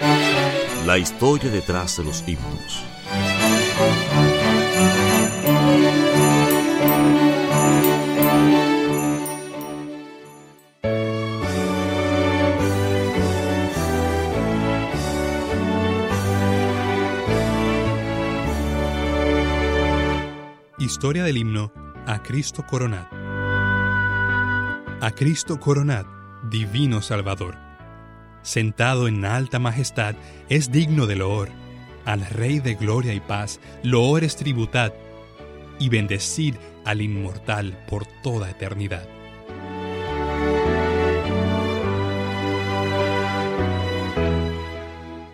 La historia detrás de los himnos. Historia del himno A Cristo Coronad. A Cristo Coronad, Divino Salvador. Sentado en alta majestad, es digno de loor. Al Rey de gloria y paz, loores tributad, y bendecid al inmortal por toda eternidad.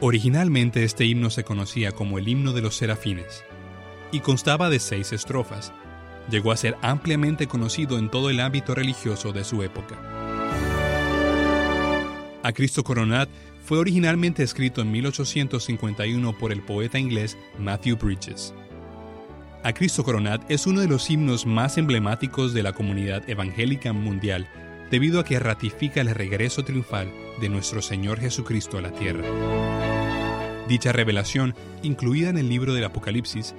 Originalmente este himno se conocía como el himno de los serafines y constaba de seis estrofas. Llegó a ser ampliamente conocido en todo el ámbito religioso de su época. A Cristo Coronat fue originalmente escrito en 1851 por el poeta inglés Matthew Bridges. A Cristo Coronat es uno de los himnos más emblemáticos de la comunidad evangélica mundial debido a que ratifica el regreso triunfal de nuestro Señor Jesucristo a la tierra. Dicha revelación, incluida en el libro del Apocalipsis,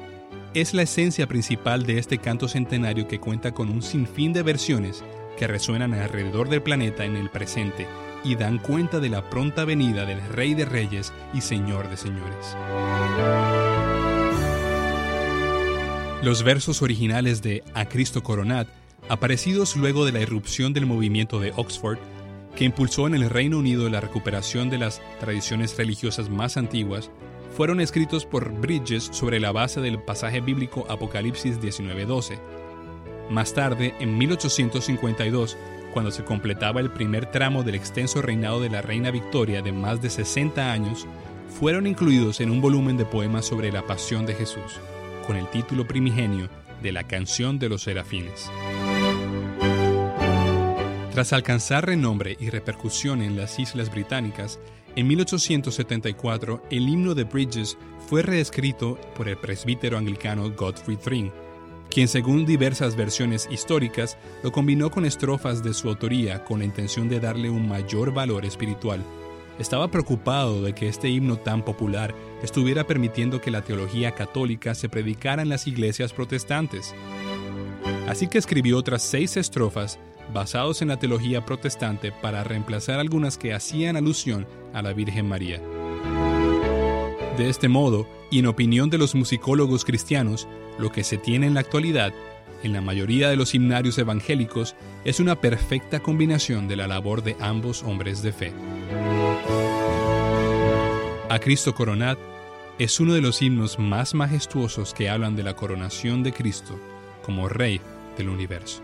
es la esencia principal de este canto centenario que cuenta con un sinfín de versiones que resuenan alrededor del planeta en el presente y dan cuenta de la pronta venida del Rey de Reyes y Señor de Señores. Los versos originales de A Cristo Coronat, aparecidos luego de la irrupción del movimiento de Oxford, que impulsó en el Reino Unido la recuperación de las tradiciones religiosas más antiguas, fueron escritos por Bridges sobre la base del pasaje bíblico Apocalipsis 19:12. Más tarde, en 1852, cuando se completaba el primer tramo del extenso reinado de la reina Victoria de más de 60 años, fueron incluidos en un volumen de poemas sobre la pasión de Jesús, con el título primigenio de la canción de los serafines. Tras alcanzar renombre y repercusión en las Islas Británicas, en 1874 el himno de Bridges fue reescrito por el presbítero anglicano Godfrey Thring, quien según diversas versiones históricas lo combinó con estrofas de su autoría con la intención de darle un mayor valor espiritual. Estaba preocupado de que este himno tan popular estuviera permitiendo que la teología católica se predicara en las iglesias protestantes. Así que escribió otras seis estrofas basados en la teología protestante para reemplazar algunas que hacían alusión a la Virgen María. De este modo, y en opinión de los musicólogos cristianos, lo que se tiene en la actualidad, en la mayoría de los himnarios evangélicos, es una perfecta combinación de la labor de ambos hombres de fe. A Cristo Coronat es uno de los himnos más majestuosos que hablan de la coronación de Cristo como Rey del universo.